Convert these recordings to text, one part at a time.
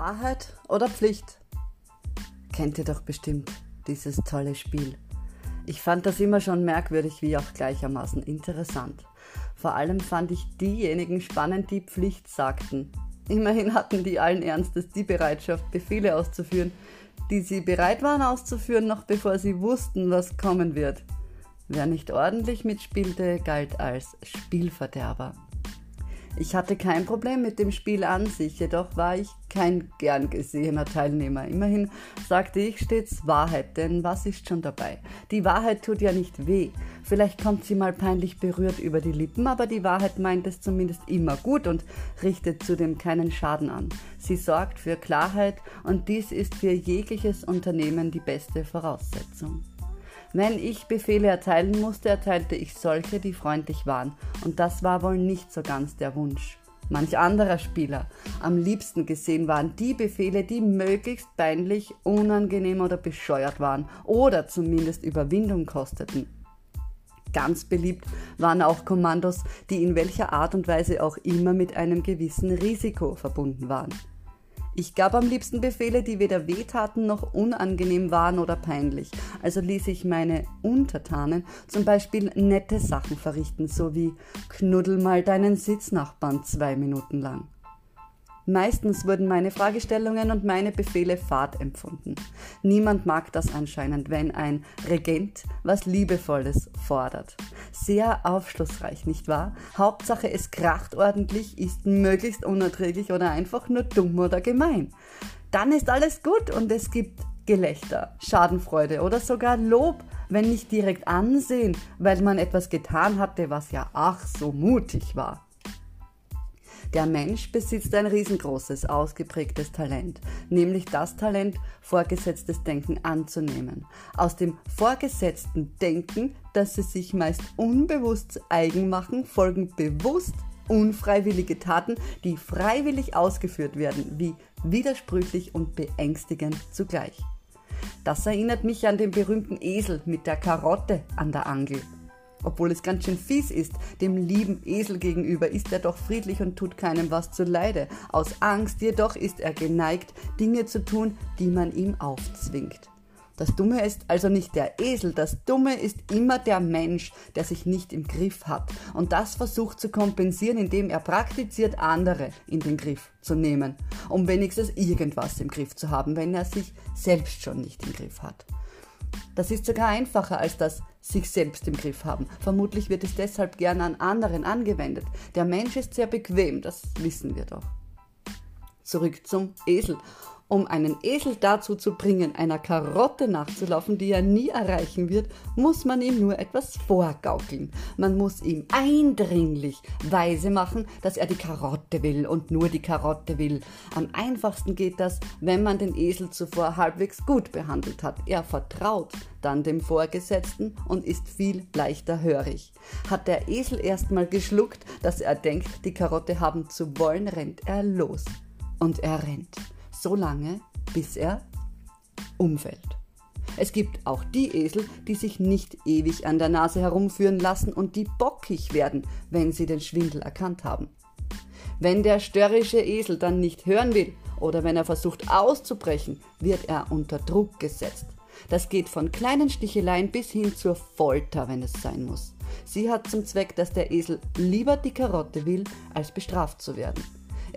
Wahrheit oder Pflicht? Kennt ihr doch bestimmt dieses tolle Spiel. Ich fand das immer schon merkwürdig wie auch gleichermaßen interessant. Vor allem fand ich diejenigen spannend, die Pflicht sagten. Immerhin hatten die allen Ernstes die Bereitschaft, Befehle auszuführen, die sie bereit waren auszuführen, noch bevor sie wussten, was kommen wird. Wer nicht ordentlich mitspielte, galt als Spielverderber. Ich hatte kein Problem mit dem Spiel an sich, jedoch war ich kein gern gesehener Teilnehmer. Immerhin sagte ich stets Wahrheit, denn was ist schon dabei? Die Wahrheit tut ja nicht weh. Vielleicht kommt sie mal peinlich berührt über die Lippen, aber die Wahrheit meint es zumindest immer gut und richtet zudem keinen Schaden an. Sie sorgt für Klarheit und dies ist für jegliches Unternehmen die beste Voraussetzung. Wenn ich Befehle erteilen musste, erteilte ich solche, die freundlich waren, und das war wohl nicht so ganz der Wunsch. Manch anderer Spieler am liebsten gesehen waren die Befehle, die möglichst peinlich, unangenehm oder bescheuert waren oder zumindest Überwindung kosteten. Ganz beliebt waren auch Kommandos, die in welcher Art und Weise auch immer mit einem gewissen Risiko verbunden waren. Ich gab am liebsten Befehle, die weder wehtaten noch unangenehm waren oder peinlich. Also ließ ich meine Untertanen zum Beispiel nette Sachen verrichten, so wie knuddel mal deinen Sitznachbarn zwei Minuten lang. Meistens wurden meine Fragestellungen und meine Befehle fad empfunden. Niemand mag das anscheinend, wenn ein Regent was Liebevolles fordert. Sehr aufschlussreich, nicht wahr? Hauptsache es kracht ordentlich, ist möglichst unerträglich oder einfach nur dumm oder gemein. Dann ist alles gut und es gibt Gelächter, Schadenfreude oder sogar Lob, wenn nicht direkt ansehen, weil man etwas getan hatte, was ja ach so mutig war. Der Mensch besitzt ein riesengroßes, ausgeprägtes Talent, nämlich das Talent, vorgesetztes Denken anzunehmen. Aus dem vorgesetzten Denken, das sie sich meist unbewusst eigen machen, folgen bewusst unfreiwillige Taten, die freiwillig ausgeführt werden, wie widersprüchlich und beängstigend zugleich. Das erinnert mich an den berühmten Esel mit der Karotte an der Angel. Obwohl es ganz schön fies ist, dem lieben Esel gegenüber ist er doch friedlich und tut keinem was zuleide. Aus Angst jedoch ist er geneigt, Dinge zu tun, die man ihm aufzwingt. Das Dumme ist also nicht der Esel, das Dumme ist immer der Mensch, der sich nicht im Griff hat und das versucht zu kompensieren, indem er praktiziert, andere in den Griff zu nehmen, um wenigstens irgendwas im Griff zu haben, wenn er sich selbst schon nicht im Griff hat. Das ist sogar einfacher als das sich selbst im Griff haben. Vermutlich wird es deshalb gern an anderen angewendet. Der Mensch ist sehr bequem, das wissen wir doch. Zurück zum Esel um einen Esel dazu zu bringen, einer Karotte nachzulaufen, die er nie erreichen wird, muss man ihm nur etwas vorgaukeln. Man muss ihm eindringlich weise machen, dass er die Karotte will und nur die Karotte will. Am einfachsten geht das, wenn man den Esel zuvor halbwegs gut behandelt hat. Er vertraut dann dem Vorgesetzten und ist viel leichter hörig. Hat der Esel erstmal geschluckt, dass er denkt, die Karotte haben zu wollen, rennt er los. Und er rennt so lange, bis er umfällt. Es gibt auch die Esel, die sich nicht ewig an der Nase herumführen lassen und die bockig werden, wenn sie den Schwindel erkannt haben. Wenn der störrische Esel dann nicht hören will oder wenn er versucht auszubrechen, wird er unter Druck gesetzt. Das geht von kleinen Sticheleien bis hin zur Folter, wenn es sein muss. Sie hat zum Zweck, dass der Esel lieber die Karotte will, als bestraft zu werden.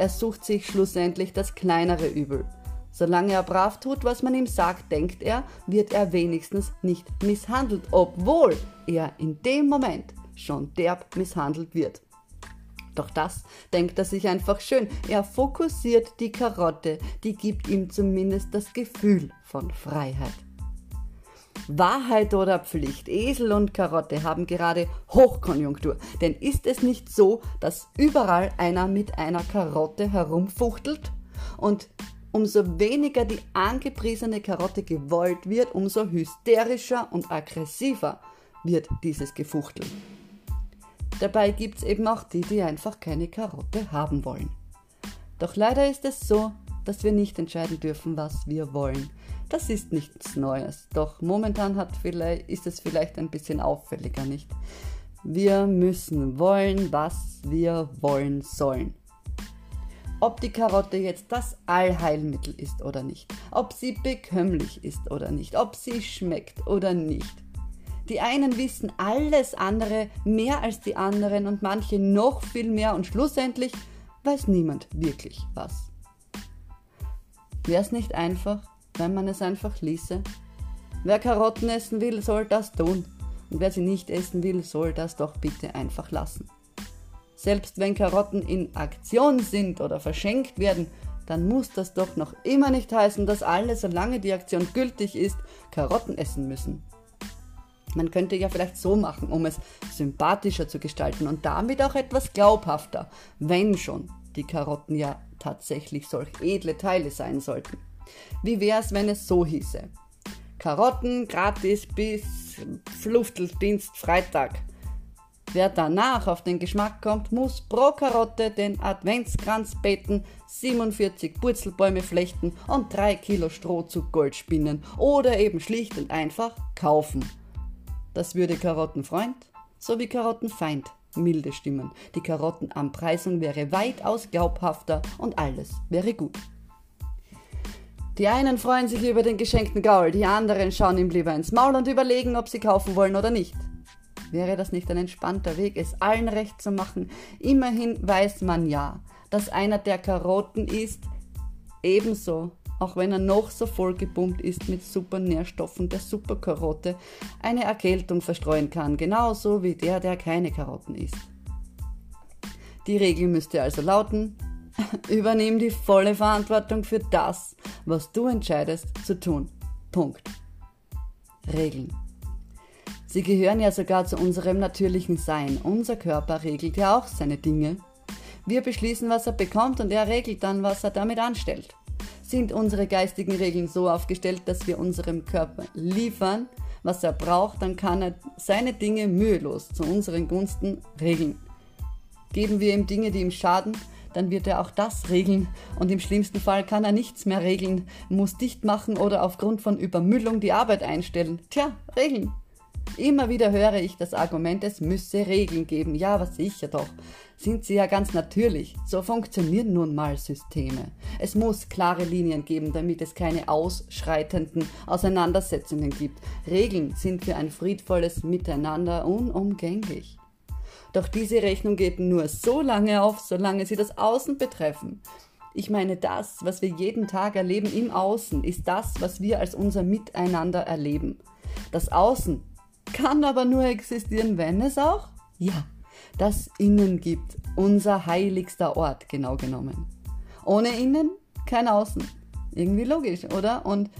Er sucht sich schlussendlich das kleinere Übel. Solange er brav tut, was man ihm sagt, denkt er, wird er wenigstens nicht misshandelt, obwohl er in dem Moment schon derb misshandelt wird. Doch das denkt er sich einfach schön. Er fokussiert die Karotte, die gibt ihm zumindest das Gefühl von Freiheit. Wahrheit oder Pflicht? Esel und Karotte haben gerade Hochkonjunktur. Denn ist es nicht so, dass überall einer mit einer Karotte herumfuchtelt? Und umso weniger die angepriesene Karotte gewollt wird, umso hysterischer und aggressiver wird dieses Gefuchtel. Dabei gibt es eben auch die, die einfach keine Karotte haben wollen. Doch leider ist es so, dass wir nicht entscheiden dürfen, was wir wollen. Das ist nichts Neues, doch momentan hat vielleicht, ist es vielleicht ein bisschen auffälliger, nicht? Wir müssen wollen, was wir wollen sollen. ob die Karotte jetzt das Allheilmittel ist oder nicht, ob sie bekömmlich ist oder nicht, ob sie schmeckt oder nicht. Die einen wissen alles andere mehr als die anderen und manche noch viel mehr und schlussendlich weiß niemand wirklich was. Wäre es nicht einfach, wenn man es einfach ließe? Wer Karotten essen will, soll das tun. Und wer sie nicht essen will, soll das doch bitte einfach lassen. Selbst wenn Karotten in Aktion sind oder verschenkt werden, dann muss das doch noch immer nicht heißen, dass alle, solange die Aktion gültig ist, Karotten essen müssen. Man könnte ja vielleicht so machen, um es sympathischer zu gestalten und damit auch etwas glaubhafter, wenn schon die Karotten ja tatsächlich solch edle Teile sein sollten. Wie wäre es, wenn es so hieße? Karotten gratis bis Flufteldienst Freitag. Wer danach auf den Geschmack kommt, muss pro Karotte den Adventskranz beten, 47 Purzelbäume flechten und 3 Kilo Stroh zu Gold spinnen oder eben schlicht und einfach kaufen. Das würde Karottenfreund sowie Karottenfeind milde stimmen. Die Karottenanpreisung wäre weitaus glaubhafter und alles wäre gut. Die einen freuen sich über den geschenkten Gaul, die anderen schauen ihm lieber ins Maul und überlegen, ob sie kaufen wollen oder nicht. Wäre das nicht ein entspannter Weg, es allen recht zu machen? Immerhin weiß man ja, dass einer der Karotten ist, ebenso auch wenn er noch so vollgepumpt ist mit super Nährstoffen der Superkarotte, eine Erkältung verstreuen kann, genauso wie der, der keine Karotten isst. Die Regel müsste also lauten, übernimm die volle Verantwortung für das, was du entscheidest zu tun. Punkt. Regeln. Sie gehören ja sogar zu unserem natürlichen Sein. Unser Körper regelt ja auch seine Dinge. Wir beschließen, was er bekommt und er regelt dann, was er damit anstellt sind unsere geistigen Regeln so aufgestellt, dass wir unserem Körper liefern, was er braucht, dann kann er seine Dinge mühelos zu unseren Gunsten regeln. Geben wir ihm Dinge, die ihm schaden, dann wird er auch das regeln und im schlimmsten Fall kann er nichts mehr regeln, muss dicht machen oder aufgrund von Übermüllung die Arbeit einstellen. Tja, regeln. Immer wieder höre ich das Argument, es müsse Regeln geben. Ja, aber sicher doch. Sind sie ja ganz natürlich. So funktionieren nun mal Systeme. Es muss klare Linien geben, damit es keine ausschreitenden Auseinandersetzungen gibt. Regeln sind für ein friedvolles Miteinander unumgänglich. Doch diese Rechnung geht nur so lange auf, solange sie das Außen betreffen. Ich meine, das, was wir jeden Tag erleben im Außen, ist das, was wir als unser Miteinander erleben. Das Außen kann aber nur existieren, wenn es auch, ja, das Innen gibt, unser heiligster Ort genau genommen. Ohne Innen kein Außen. Irgendwie logisch, oder? Und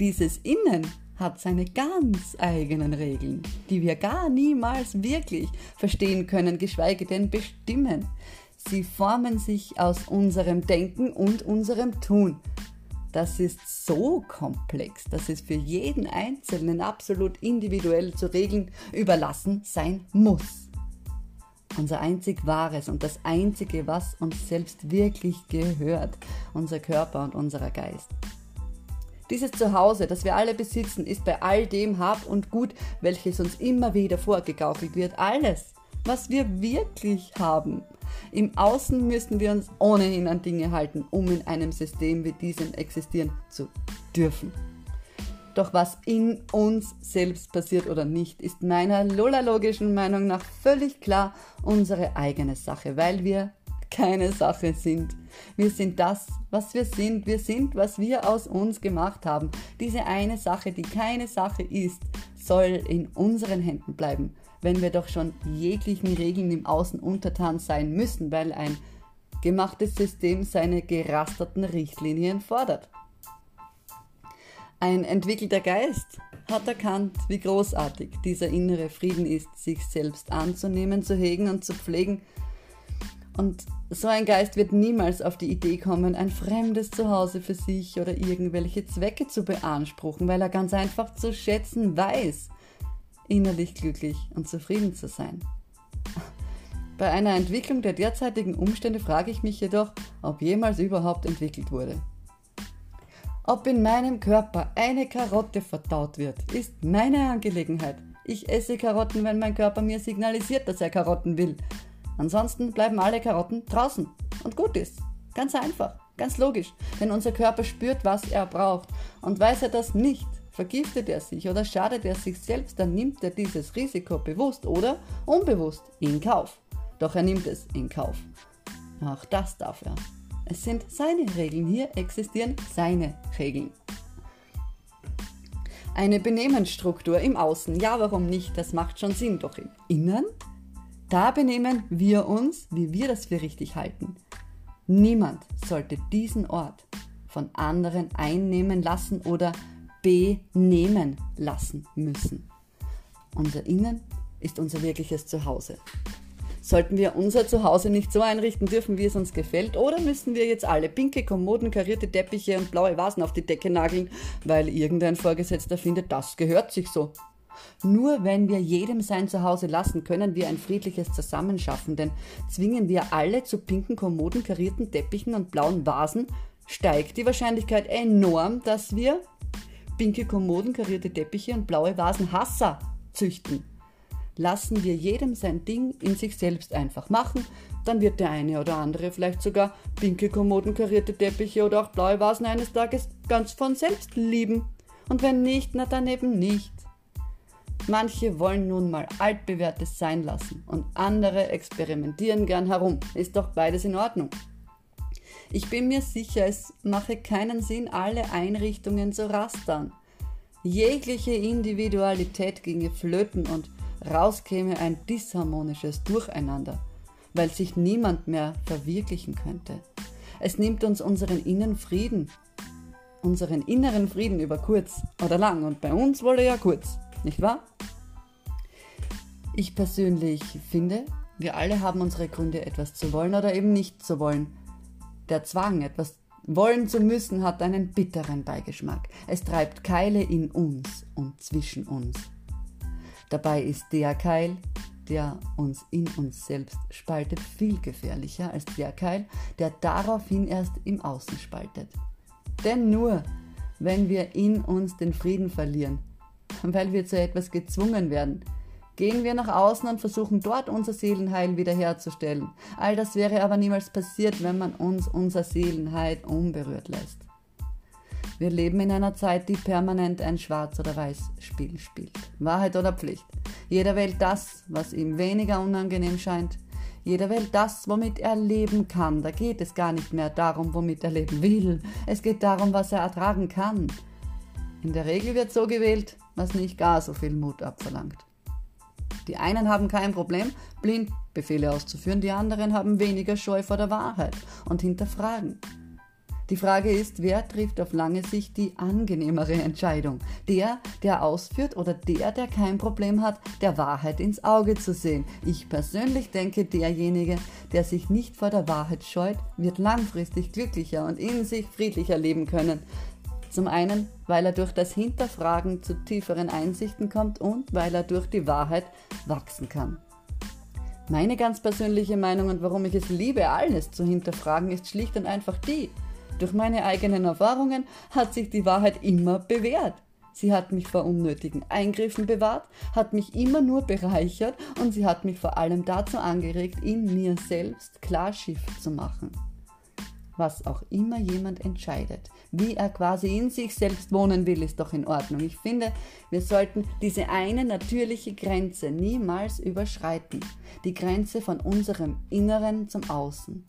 dieses Innen hat seine ganz eigenen Regeln, die wir gar niemals wirklich verstehen können, geschweige denn bestimmen. Sie formen sich aus unserem Denken und unserem Tun das ist so komplex, dass es für jeden Einzelnen absolut individuell zu regeln überlassen sein muss. Unser einzig wahres und das einzige, was uns selbst wirklich gehört, unser Körper und unser Geist. Dieses Zuhause, das wir alle besitzen, ist bei all dem Hab und Gut, welches uns immer wieder vorgegaukelt wird, alles, was wir wirklich haben. Im Außen müssen wir uns ohnehin an Dinge halten, um in einem System wie diesem existieren zu dürfen. Doch was in uns selbst passiert oder nicht, ist meiner lolologischen Meinung nach völlig klar unsere eigene Sache, weil wir keine Sache sind. Wir sind das, was wir sind. Wir sind, was wir aus uns gemacht haben. Diese eine Sache, die keine Sache ist, soll in unseren Händen bleiben wenn wir doch schon jeglichen Regeln im Außen untertan sein müssen, weil ein gemachtes System seine gerasterten Richtlinien fordert. Ein entwickelter Geist hat erkannt, wie großartig dieser innere Frieden ist, sich selbst anzunehmen, zu hegen und zu pflegen. Und so ein Geist wird niemals auf die Idee kommen, ein fremdes Zuhause für sich oder irgendwelche Zwecke zu beanspruchen, weil er ganz einfach zu schätzen weiß, innerlich glücklich und zufrieden zu sein. Bei einer Entwicklung der derzeitigen Umstände frage ich mich jedoch, ob jemals überhaupt entwickelt wurde. Ob in meinem Körper eine Karotte verdaut wird, ist meine Angelegenheit. Ich esse Karotten, wenn mein Körper mir signalisiert, dass er Karotten will. Ansonsten bleiben alle Karotten draußen und gut ist. Ganz einfach, ganz logisch. Denn unser Körper spürt, was er braucht. Und weiß er das nicht, vergiftet er sich oder schadet er sich selbst, dann nimmt er dieses Risiko bewusst oder unbewusst in Kauf. Doch er nimmt es in Kauf. Auch das darf er. Es sind seine Regeln. Hier existieren seine Regeln. Eine Benehmensstruktur im Außen. Ja, warum nicht? Das macht schon Sinn. Doch im Innern? Da benehmen wir uns, wie wir das für richtig halten. Niemand sollte diesen Ort von anderen einnehmen lassen oder benehmen lassen müssen. Unser Innen ist unser wirkliches Zuhause. Sollten wir unser Zuhause nicht so einrichten dürfen, wie es uns gefällt? Oder müssen wir jetzt alle pinke Kommoden, karierte Teppiche und blaue Vasen auf die Decke nageln, weil irgendein Vorgesetzter findet, das gehört sich so? Nur wenn wir jedem sein Zuhause lassen, können wir ein friedliches Zusammenschaffen, denn zwingen wir alle zu pinken Kommoden, karierten Teppichen und blauen Vasen, steigt die Wahrscheinlichkeit enorm, dass wir pinke Kommoden, karierte Teppiche und blaue Vasen Hasser züchten lassen wir jedem sein Ding in sich selbst einfach machen, dann wird der eine oder andere vielleicht sogar pinke Kommoden, karierte Teppiche oder auch blaue Vasen eines Tages ganz von selbst lieben. Und wenn nicht, na dann eben nicht. Manche wollen nun mal altbewährtes sein lassen und andere experimentieren gern herum. Ist doch beides in Ordnung. Ich bin mir sicher, es mache keinen Sinn, alle Einrichtungen zu rastern. Jegliche Individualität ginge flöten und rauskäme ein disharmonisches Durcheinander, weil sich niemand mehr verwirklichen könnte. Es nimmt uns unseren inneren Frieden, unseren inneren Frieden über kurz oder lang und bei uns wolle ja kurz, nicht wahr? Ich persönlich finde, wir alle haben unsere Gründe, etwas zu wollen oder eben nicht zu wollen. Der Zwang, etwas wollen zu müssen, hat einen bitteren Beigeschmack. Es treibt Keile in uns und zwischen uns. Dabei ist der Keil, der uns in uns selbst spaltet, viel gefährlicher als der Keil, der daraufhin erst im Außen spaltet. Denn nur wenn wir in uns den Frieden verlieren, weil wir zu etwas gezwungen werden, gehen wir nach außen und versuchen dort unser Seelenheil wiederherzustellen. All das wäre aber niemals passiert, wenn man uns unser Seelenheil unberührt lässt. Wir leben in einer Zeit, die permanent ein Schwarz- oder Weiß-Spiel spielt. Wahrheit oder Pflicht. Jeder wählt das, was ihm weniger unangenehm scheint. Jeder wählt das, womit er leben kann. Da geht es gar nicht mehr darum, womit er leben will. Es geht darum, was er ertragen kann. In der Regel wird so gewählt, was nicht gar so viel Mut abverlangt. Die einen haben kein Problem, blind Befehle auszuführen, die anderen haben weniger Scheu vor der Wahrheit und hinterfragen. Die Frage ist, wer trifft auf lange Sicht die angenehmere Entscheidung? Der, der ausführt oder der, der kein Problem hat, der Wahrheit ins Auge zu sehen? Ich persönlich denke, derjenige, der sich nicht vor der Wahrheit scheut, wird langfristig glücklicher und in sich friedlicher leben können. Zum einen, weil er durch das Hinterfragen zu tieferen Einsichten kommt und weil er durch die Wahrheit wachsen kann. Meine ganz persönliche Meinung und warum ich es liebe, alles zu hinterfragen, ist schlicht und einfach die, durch meine eigenen Erfahrungen hat sich die Wahrheit immer bewährt. Sie hat mich vor unnötigen Eingriffen bewahrt, hat mich immer nur bereichert und sie hat mich vor allem dazu angeregt, in mir selbst Klarschiff zu machen. Was auch immer jemand entscheidet, wie er quasi in sich selbst wohnen will, ist doch in Ordnung. Ich finde, wir sollten diese eine natürliche Grenze niemals überschreiten. Die Grenze von unserem Inneren zum Außen.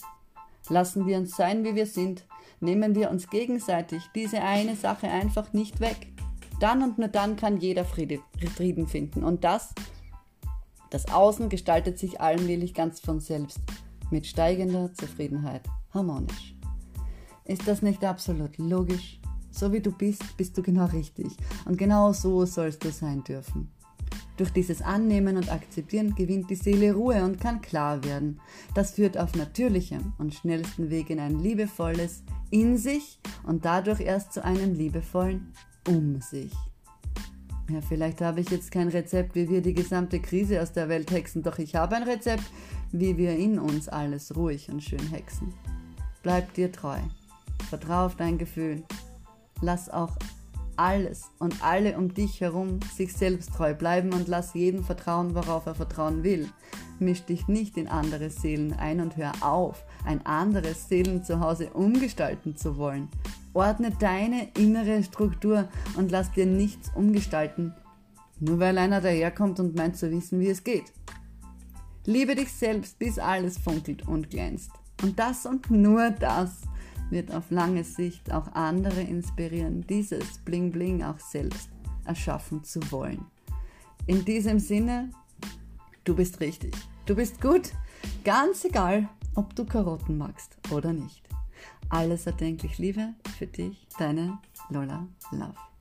Lassen wir uns sein, wie wir sind, nehmen wir uns gegenseitig diese eine Sache einfach nicht weg. Dann und nur dann kann jeder Frieden finden. Und das, das Außen gestaltet sich allmählich ganz von selbst, mit steigender Zufriedenheit, harmonisch. Ist das nicht absolut logisch? So wie du bist, bist du genau richtig. Und genau so sollst du sein dürfen. Durch dieses Annehmen und Akzeptieren gewinnt die Seele Ruhe und kann klar werden. Das führt auf natürlichem und schnellsten Weg in ein liebevolles In sich und dadurch erst zu einem liebevollen Um sich. Ja, vielleicht habe ich jetzt kein Rezept, wie wir die gesamte Krise aus der Welt hexen, doch ich habe ein Rezept, wie wir in uns alles ruhig und schön hexen. Bleib dir treu. Vertrau auf dein Gefühl. Lass auch alles und alle um dich herum sich selbst treu bleiben und lass jeden vertrauen, worauf er vertrauen will. Misch dich nicht in andere Seelen ein und hör auf, ein anderes Seelenzuhause umgestalten zu wollen. Ordne deine innere Struktur und lass dir nichts umgestalten, nur weil einer daherkommt und meint zu wissen, wie es geht. Liebe dich selbst, bis alles funkelt und glänzt. Und das und nur das wird auf lange Sicht auch andere inspirieren, dieses Bling Bling auch selbst erschaffen zu wollen. In diesem Sinne, du bist richtig, du bist gut, ganz egal, ob du Karotten magst oder nicht. Alles erdenklich Liebe für dich, deine Lola Love.